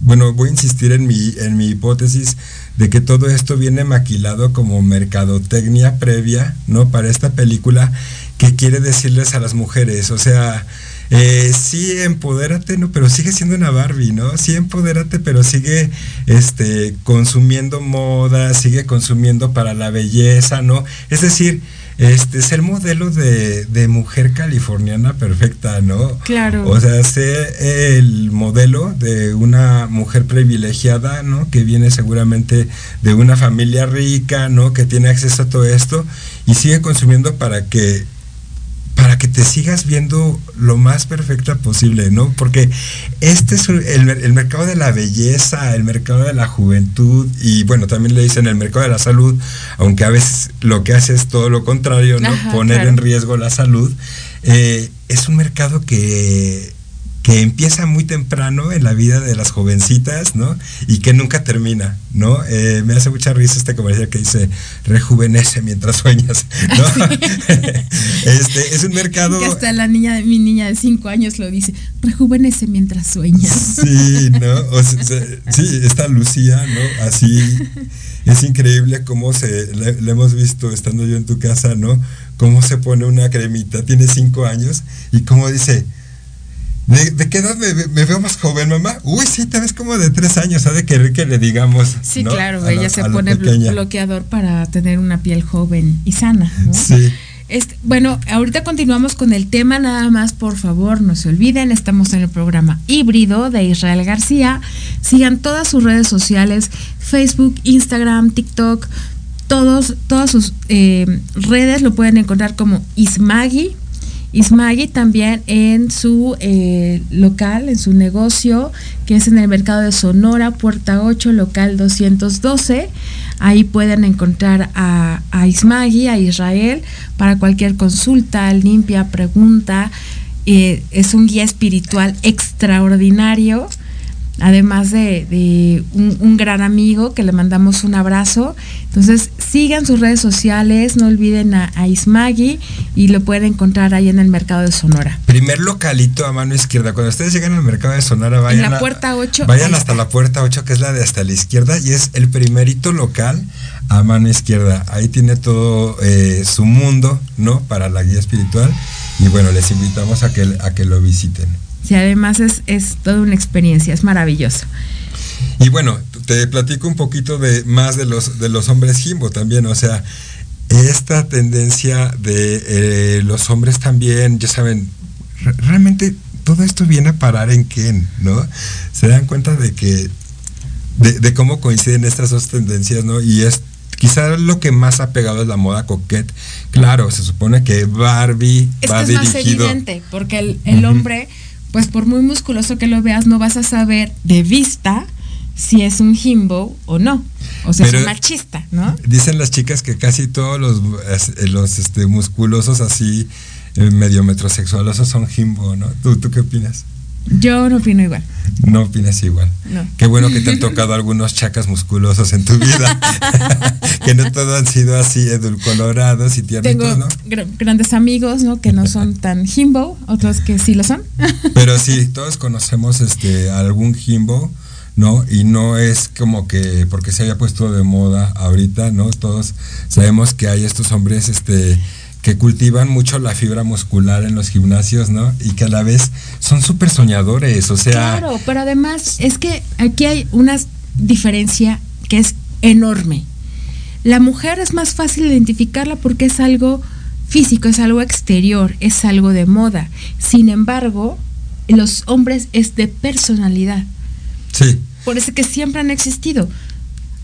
bueno, voy a insistir en mi, en mi hipótesis de que todo esto viene maquilado como mercadotecnia previa, ¿no? Para esta película que quiere decirles a las mujeres, o sea, eh, sí, empodérate, ¿no? Pero sigue siendo una Barbie, ¿no? Sí, empodérate, pero sigue este, consumiendo moda, sigue consumiendo para la belleza, ¿no? Es decir, este, ser modelo de, de mujer californiana perfecta, ¿no? Claro. O sea, ser el modelo de una mujer privilegiada, ¿no? Que viene seguramente de una familia rica, ¿no? Que tiene acceso a todo esto y sigue consumiendo para que para que te sigas viendo lo más perfecta posible, ¿no? Porque este es el, el mercado de la belleza, el mercado de la juventud y bueno, también le dicen el mercado de la salud, aunque a veces lo que hace es todo lo contrario, ¿no? Ajá, Poner claro. en riesgo la salud. Eh, es un mercado que, que empieza muy temprano en la vida de las jovencitas, ¿no? Y que nunca termina, ¿no? Eh, me hace mucha risa este comercial que dice, rejuvenece mientras sueñas, ¿no? este, es un mercado... Que hasta la niña, mi niña de 5 años lo dice, rejuvenece mientras sueñas. Sí, ¿no? O sea, se- sí, está Lucía, ¿no? Así. Es increíble cómo se. Le, le hemos visto estando yo en tu casa, ¿no? Cómo se pone una cremita. Tiene cinco años y cómo dice. ¿De, de qué edad me, me veo más joven, mamá? Uy, sí, te ves como de tres años. Ha de querer que le digamos. Sí, ¿no? claro, A ella la- se pone bloqueador para tener una piel joven y sana, ¿no? Sí. Este, bueno, ahorita continuamos con el tema, nada más por favor, no se olviden, estamos en el programa híbrido de Israel García. Sigan todas sus redes sociales, Facebook, Instagram, TikTok, todos, todas sus eh, redes lo pueden encontrar como Ismagi. Ismagi también en su eh, local, en su negocio, que es en el mercado de Sonora, Puerta 8, local 212. Ahí pueden encontrar a, a Ismagi, a Israel, para cualquier consulta, limpia, pregunta. Eh, es un guía espiritual extraordinario, además de, de un, un gran amigo que le mandamos un abrazo. Entonces, sigan sus redes sociales, no olviden a, a Ismagi y lo pueden encontrar ahí en el mercado de Sonora. Primer localito a mano izquierda. Cuando ustedes llegan al mercado de Sonora, vayan, la a- puerta 8, vayan hasta la puerta 8, que es la de hasta la izquierda, y es el primerito local a mano izquierda. Ahí tiene todo eh, su mundo, ¿no? Para la guía espiritual. Y bueno, les invitamos a que, a que lo visiten. Sí, además es, es toda una experiencia, es maravilloso. Y bueno, te platico un poquito de más de los, de los hombres Jimbo también, o sea, esta tendencia de eh, los hombres también, ya saben, re- realmente todo esto viene a parar en Ken, ¿no? Se dan cuenta de que, de, de cómo coinciden estas dos tendencias, ¿no? Y es quizá lo que más ha pegado es la moda coquette. Claro, se supone que Barbie Esto va es más evidente, porque el, el hombre, pues por muy musculoso que lo veas, no vas a saber de vista si es un himbo o no. O sea, Pero- es un machista, ¿no? Dicen las chicas que casi todos los, eh, los este, musculosos así eh, medio metrosexual, esos son himbo, ¿no? ¿Tú, ¿Tú qué opinas? Yo no opino igual. No opinas igual. No. Qué bueno que te han tocado algunos chacas musculosos en tu vida. que no todos han sido así edulcolorados y tiernitos, Tengo ¿no? gra- grandes amigos, ¿no? Que no son tan himbo, otros que sí lo son. Pero sí, todos conocemos este algún Jimbo, ¿no? Y no es como que porque se haya puesto de moda ahorita, ¿no? Todos sabemos que hay estos hombres este que cultivan mucho la fibra muscular en los gimnasios, ¿no? Y que a la vez son súper soñadores, o sea, Claro, pero además es que aquí hay una diferencia que es enorme. La mujer es más fácil identificarla porque es algo físico, es algo exterior, es algo de moda. Sin embargo, los hombres es de personalidad. sí. Por eso que siempre han existido.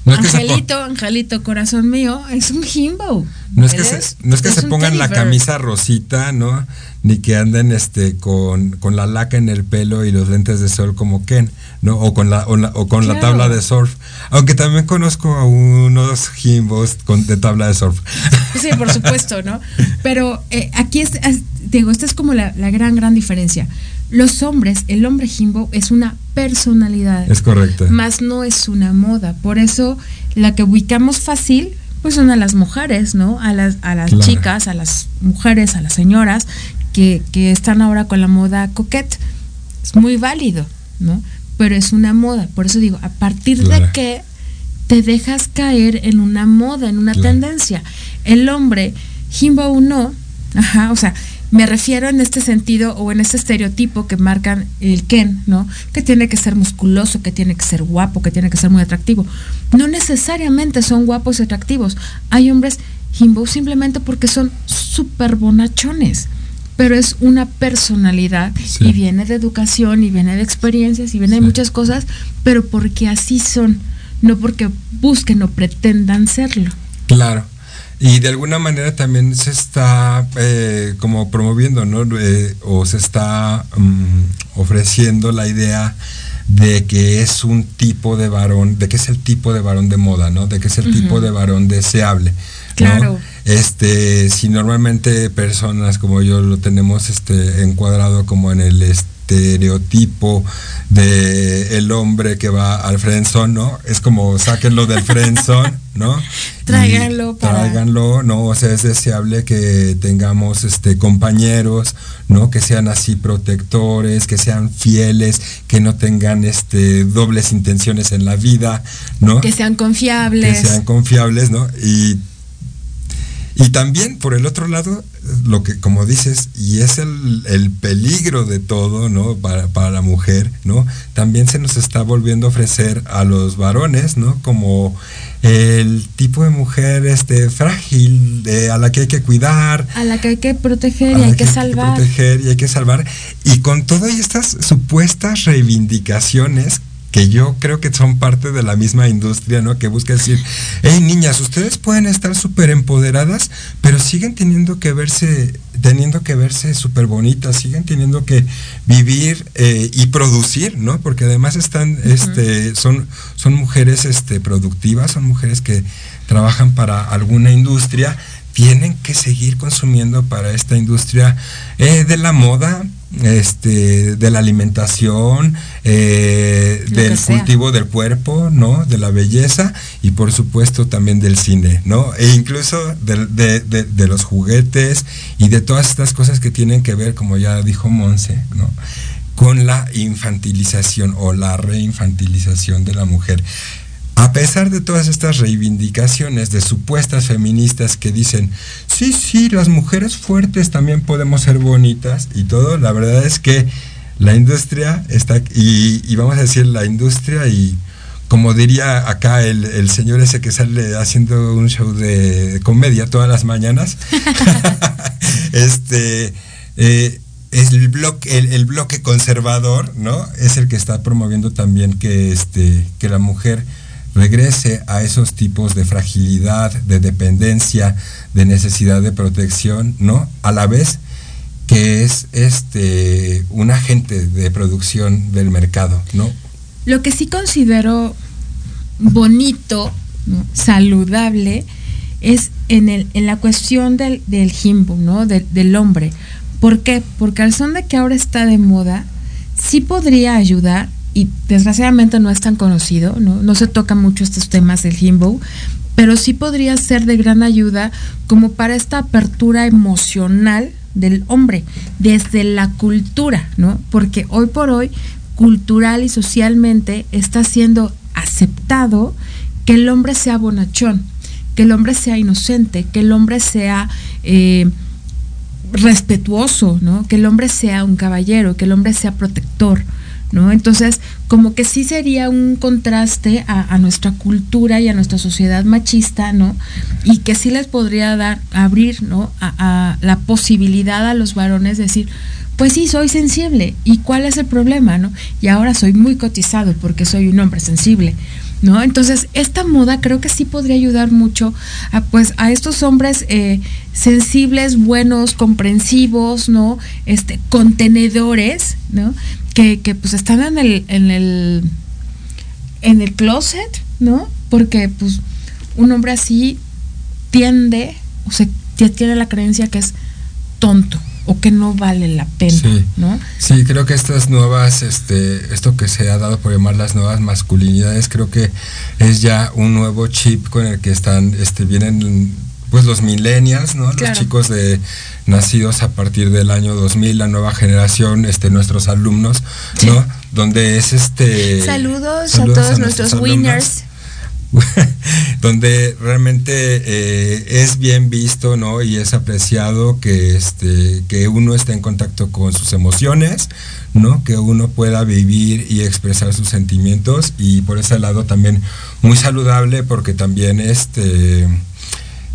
No es que se po- Angelito, Angelito, corazón mío, es un himbo. No es que se, es- no es que es se un pongan la camisa rosita, ¿no? Ni que anden este con, con la laca en el pelo y los lentes de sol como Ken, ¿no? O con la, o la- o con la tabla de surf. Aunque también conozco a unos jimbos con, de tabla de surf. Sí, por supuesto, ¿no? Pero eh, aquí es, es- digo, esta es como la, la gran, gran diferencia. Los hombres, el hombre jimbo es una personalidad, Es correcto. más no es una moda. Por eso la que ubicamos fácil, pues son a las mujeres, ¿no? A las, a las Claro. chicas, a las mujeres, a las señoras que, que están ahora con la moda coquette. Es muy válido, ¿no? Pero es una moda. Por eso digo, a partir Claro. de que te dejas caer en una moda, en una Claro. tendencia. El hombre, Jimbo no, ajá, o sea, me refiero en este sentido o en este estereotipo que marcan el Ken, ¿no? Que tiene que ser musculoso, que tiene que ser guapo, que tiene que ser muy atractivo. No necesariamente son guapos y atractivos. Hay hombres Jimbo simplemente porque son súper bonachones. Pero es una personalidad Sí. y viene de educación y viene de experiencias y viene Sí. de muchas cosas, pero porque así son, no porque busquen o pretendan serlo. Claro. Y de alguna manera también se está eh, como promoviendo, ¿no? Eh, o se está mm, ofreciendo la idea de que es un tipo de varón, de que es el tipo de varón de moda, ¿no? De que es el tipo de varón deseable. ¿no? Claro. Este, si normalmente personas como yo lo tenemos este encuadrado como en el estereotipo de el hombre que va al friendzone, ¿no? Es como sáquenlo del friendzone, ¿no? Tráiganlo para- Tráiganlo, ¿no? O sea, es deseable que tengamos este compañeros, ¿no? Que sean así protectores, que sean fieles, que no tengan este dobles intenciones en la vida, ¿no? Que sean confiables. que sean confiables, ¿no? Y, y también, por el otro lado, lo que, como dices, y es el, el peligro de todo, ¿no? Para, para la mujer, ¿no? También se nos está volviendo a ofrecer a los varones, ¿no? Como el tipo de mujer este frágil, de, a la que hay que cuidar, a la que hay que proteger y hay que salvar. proteger y hay que salvar. Y con todas estas supuestas reivindicaciones que yo creo que son parte de la misma industria, ¿no? Que busca decir, hey niñas, ustedes pueden estar súper empoderadas, pero siguen teniendo que verse, teniendo que verse súper bonitas, siguen teniendo que vivir eh, y producir, ¿no? Porque además están, este, son, son mujeres este, productivas, son mujeres que trabajan para alguna industria, tienen que seguir consumiendo para esta industria eh, de la moda, este, de la alimentación, eh, del cultivo del cuerpo, ¿no? De la belleza y por supuesto también del cine, ¿no? E incluso del- de, de- de los juguetes y de todas estas cosas que tienen que ver, como ya dijo Monse, ¿no? Con la infantilización o la reinfantilización de la mujer. A pesar de todas estas reivindicaciones de supuestas feministas que dicen, sí, sí, las mujeres fuertes también podemos ser bonitas y todo, la verdad es que la industria está, y, y vamos a decir la industria y como diría acá el, el señor ese que sale haciendo un show de comedia todas las mañanas, este, eh, es el bloque, el, el bloque conservador, ¿no? Es el que está promoviendo también que, este, que la mujer regrese a esos tipos de fragilidad, de dependencia, de necesidad de protección, ¿no? A la vez que es este un agente de producción del mercado, ¿no? Lo que sí considero bonito, saludable, es en, el, en la cuestión del, del jimbo, ¿no? Del- del hombre. ¿Por qué? Porque al son de que ahora está de moda, sí podría ayudar, y desgraciadamente no es tan conocido, no, no se tocan mucho estos temas del himbo, pero sí podría ser de gran ayuda como para esta apertura emocional del hombre desde la cultura, ¿no? Porque hoy por hoy, cultural y socialmente, está siendo aceptado que el hombre sea bonachón, que el hombre sea inocente, que el hombre sea eh, respetuoso, ¿no? Que el hombre sea un caballero, que el hombre sea protector, ¿no? Entonces, como que sí sería un contraste a, nuestra cultura y a nuestra sociedad machista, ¿no? Y que sí les podría dar, abrir, ¿no? A, a la posibilidad a los varones de decir, pues sí, soy sensible. ¿Y cuál es el problema, no? Y ahora soy muy cotizado porque soy un hombre sensible. ¿No? Entonces, esta moda creo que sí podría ayudar mucho a, pues, a estos hombres eh, sensibles, buenos, comprensivos, ¿no? Este, contenedores, ¿no? Que, que pues están en el, en el, en el closet, ¿no? Porque pues un hombre así tiende, o sea, tiene la creencia que es tonto o que no vale la pena, Sí. ¿no? Sí, creo que estas nuevas, este, esto que se ha dado por llamar las nuevas masculinidades, creo que es ya un nuevo chip con el que están, este, vienen pues los millennials, ¿no? Claro. Los chicos de nacidos a partir del año 2000, la nueva generación, este, nuestros alumnos, ¿no? Donde es este. Saludos, a todos nuestros winners. donde realmente eh, es bien visto no y es apreciado que este que uno esté en contacto con sus emociones no que uno pueda vivir y expresar sus sentimientos y por ese lado también muy saludable porque también este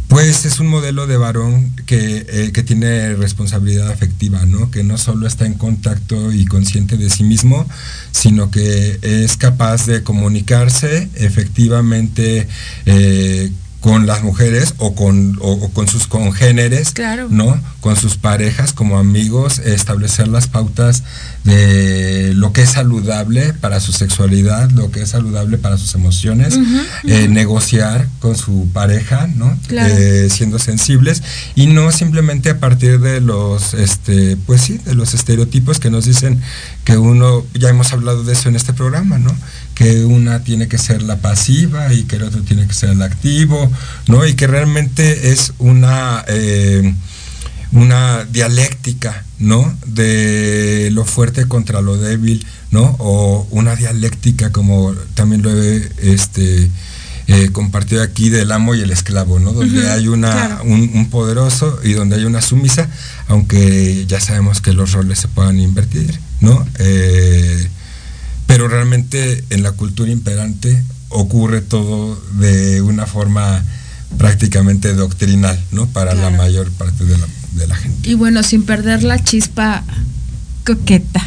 pues es un modelo de varón que, eh, que tiene responsabilidad afectiva, ¿no? Que no solo está en contacto y consciente de sí mismo, sino que es capaz de comunicarse efectivamente eh, con las mujeres o con, o, o con sus congéneres, Claro. ¿no? Con sus parejas como amigos, establecer las pautas de lo que es saludable para su sexualidad, lo que es saludable para sus emociones, eh, negociar con su pareja, ¿no? Claro. Eh, siendo sensibles y no simplemente a partir de los, este, pues sí, de los estereotipos que nos dicen que uno, ya hemos hablado de eso en este programa, ¿no? Que una tiene que ser la pasiva y que el otro tiene que ser el activo, ¿no? Y que realmente es una, eh, una dialéctica, ¿no? De lo fuerte contra lo débil, ¿no? O una dialéctica como también lo he, este, eh, compartido aquí del amo y el esclavo, ¿no? Donde hay una, claro. un, un poderoso y donde hay una sumisa, aunque ya sabemos que los roles se puedan invertir, ¿no? Eh, pero realmente en la cultura imperante ocurre todo de una forma prácticamente doctrinal, ¿no? Para la mayor parte de la, de la gente. Y bueno, sin perder la chispa coqueta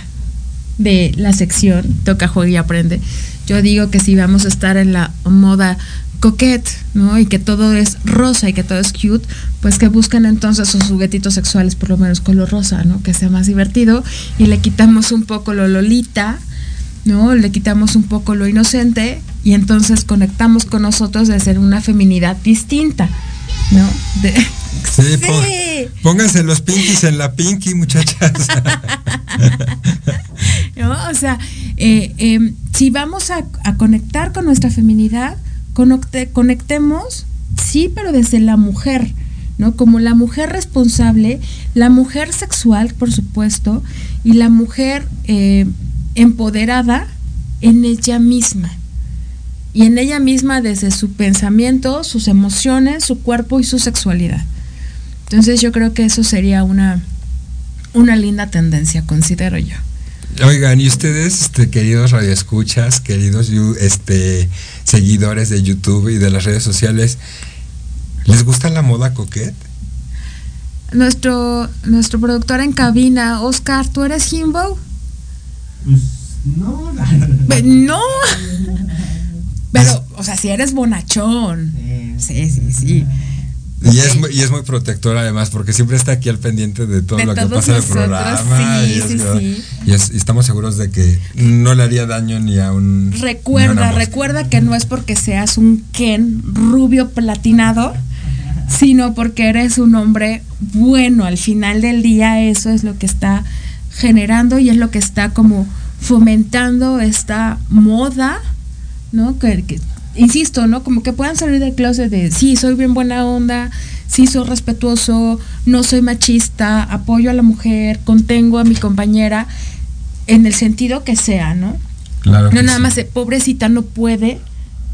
de la sección Toca, Juega y Aprende, yo digo que si vamos a estar en la moda coquette, ¿no? Y que todo es rosa y que todo es cute, pues que busquen entonces sus juguetitos sexuales por lo menos color rosa, ¿no? Que sea más divertido y le quitamos un poco lo lolita, ¿no? Le quitamos un poco lo inocente y entonces conectamos con nosotros desde una feminidad distinta, ¿no? De- Sí, pónganse los pinkies en la pinky, muchachas. ¿no? O sea, eh, eh, si vamos a, a conectar con nuestra feminidad, conecte- conectemos, sí, pero desde la mujer, ¿no? Como la mujer responsable, la mujer sexual, por supuesto, y la mujer eh, empoderada en ella misma. Y en ella misma desde su pensamiento, sus emociones, su cuerpo y su sexualidad. Entonces yo creo que eso sería una, una linda tendencia, considero yo. Oigan, y ustedes, este, queridos radioescuchas, queridos este, seguidores de YouTube y de las redes sociales, ¿les gusta la moda coquette? Nuestro, nuestro productor en cabina, Oscar, ¿tú eres Himbo? Pues no, No. Pero, o sea, si eres bonachón. Sí, sí, sí. Y es, muy, y es muy protector además, porque siempre está aquí al pendiente de todo De lo que pasa en el programa. sí, y, es- sí, sí. y es- y estamos seguros de que no le haría daño ni a un... a Recuerda, recuerda que no es porque seas un Ken rubio platinado, sino porque eres un hombre bueno. Al final del día eso es lo que está generando y es lo que está como fomentando esta moda, ¿no? Que, que- insisto, ¿no? Como que puedan salir del closet de, sí, soy bien buena onda, sí, soy respetuoso, no soy machista, apoyo a la mujer, contengo a mi compañera, en el sentido que sea, ¿no? Claro. No nada sí. más de pobrecita no puede,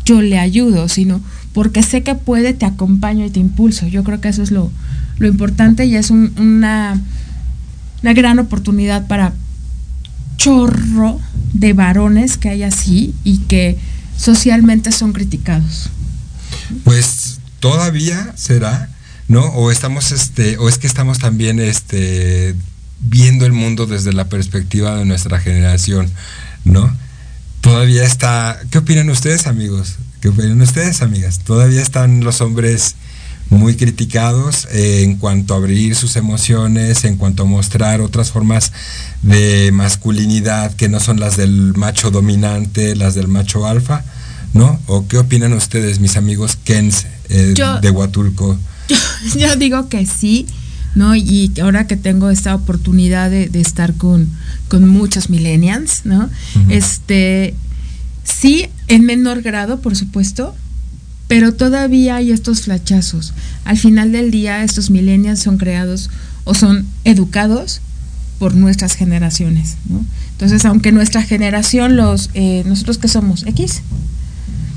yo le ayudo, sino porque sé que puede, te acompaño y te impulso. Yo creo que eso es lo, lo importante y es un- una, una gran oportunidad para chorro de varones que hay así y que socialmente son criticados. Pues todavía será, ¿no? O estamos, este, o es que estamos también, este, viendo el mundo desde la perspectiva de nuestra generación, ¿no? Todavía está, ¿qué opinan ustedes, amigos? ¿Qué opinan ustedes, amigas? Todavía están los hombres muy criticados eh, en cuanto a abrir sus emociones, en cuanto a mostrar otras formas de masculinidad que no son las del macho dominante, las del macho alfa, ¿no? ¿O qué opinan ustedes, mis amigos Kens eh, Yo- de Huatulco? Yo digo que sí, ¿no? Y ahora que tengo esta oportunidad de, de estar con, con muchos millennials, ¿no? Este, sí, en menor grado, por supuesto, pero todavía hay estos flachazos. Al final del día, estos millennials son creados o son educados por nuestras generaciones, ¿no? Entonces, aunque nuestra generación, los, eh, nosotros que somos X,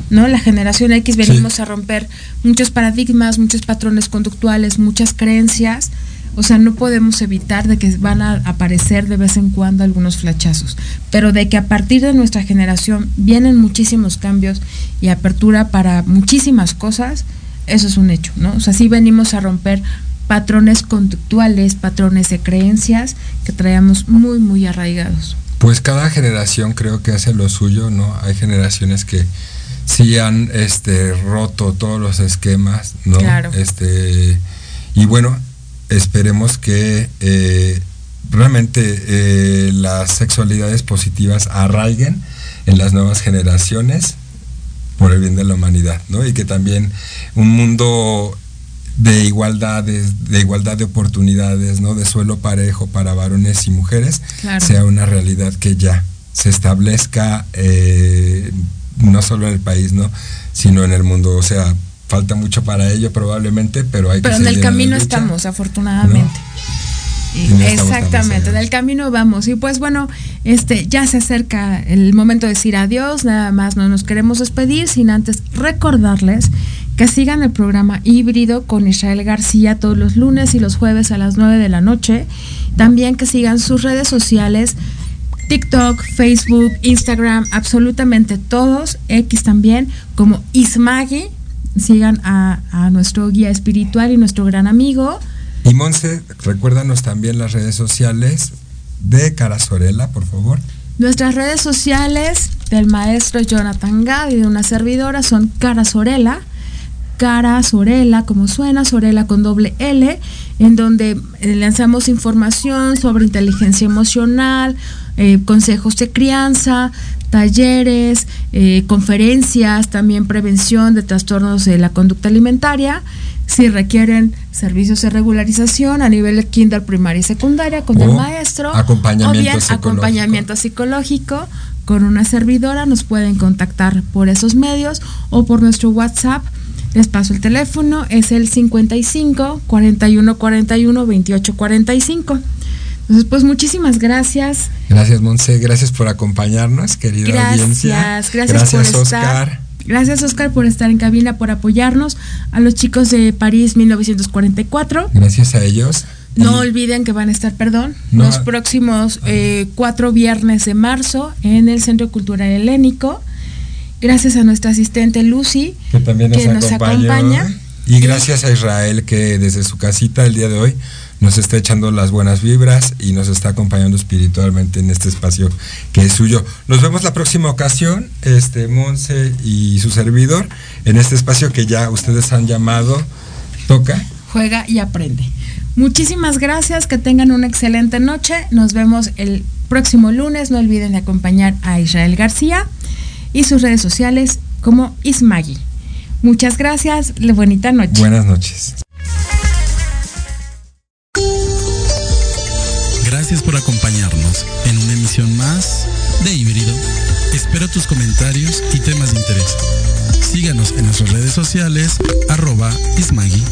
¿no? La generación X venimos a romper muchos paradigmas, muchos patrones conductuales, muchas creencias. O sea, no podemos evitar de que van a aparecer de vez en cuando algunos flachazos, pero de que a partir de nuestra generación vienen muchísimos cambios y apertura para muchísimas cosas, eso es un hecho, ¿no? O sea, sí venimos a romper patrones conductuales, patrones de creencias que traíamos muy, muy arraigados. Pues cada generación creo que hace lo suyo, ¿no? Hay generaciones que sí han este roto todos los esquemas, ¿no? Claro. Este y bueno, esperemos que eh, realmente eh, las sexualidades positivas arraiguen en las nuevas generaciones por el bien de la humanidad, ¿no? Y que también un mundo de igualdades, de igualdad de oportunidades, ¿no? De suelo parejo para varones y mujeres, Claro. sea una realidad que ya se establezca eh, no solo en el país, ¿no? Sino en el mundo. O sea, falta mucho para ello probablemente, pero hay Pero que en el camino estamos, afortunadamente. No Exactamente, en el camino vamos. Y pues bueno, este ya se acerca el momento de decir adiós, nada más no nos queremos despedir sin antes recordarles que sigan el programa híbrido con Israel García todos los lunes y los jueves a las 9 de la noche. También que sigan sus redes sociales, TikTok, Facebook, Instagram, absolutamente todos, X también, como Ismagi. Sigan a, a nuestro guía espiritual y nuestro gran amigo. Y Monse, recuérdanos también las redes sociales de Carasorela, por favor. Nuestras redes sociales del maestro Jonathan Gad y de una servidora son Cara Sorela, Cara Sorela, como suena, Sorela con doble L, en donde eh, lanzamos información sobre inteligencia emocional, eh, consejos de crianza, talleres, eh, conferencias, también prevención de trastornos de la conducta alimentaria. Si requieren servicios de regularización a nivel de kinder, primaria y secundaria con el maestro, acompañamiento o bien psicológico. acompañamiento psicológico con una servidora, nos pueden contactar por esos medios o por nuestro WhatsApp. Les paso el teléfono, es el 55 41 41 28 45. Entonces, pues muchísimas gracias. Gracias, Monse. Gracias por acompañarnos, querida Gracias, audiencia. gracias, por Oscar. estar. Gracias, Oscar, por estar en cabina, por apoyarnos. A los chicos de París 1944. Gracias a ellos. No olviden que van a estar, perdón, No. los próximos eh, cuatro viernes de marzo en el Centro Cultural Helénico. Gracias a nuestra asistente Lucy, que también nos, que nos acompañó. acompaña. Y gracias a Israel que desde su casita el día de hoy nos está echando las buenas vibras y nos está acompañando espiritualmente en este espacio que es suyo. Nos vemos la próxima ocasión, este Monse y su servidor, en este espacio que ya ustedes han llamado Toca. juega y aprende. Muchísimas gracias, que tengan una excelente noche. Nos vemos el próximo lunes. No olviden de acompañar a Israel García y sus redes sociales como Ismagi. Muchas gracias, bonita noche. Buenas noches. Gracias por acompañarnos en una emisión más de Híbrido. Espero tus comentarios y temas de interés. Síganos en nuestras redes sociales, arroba Ismagi.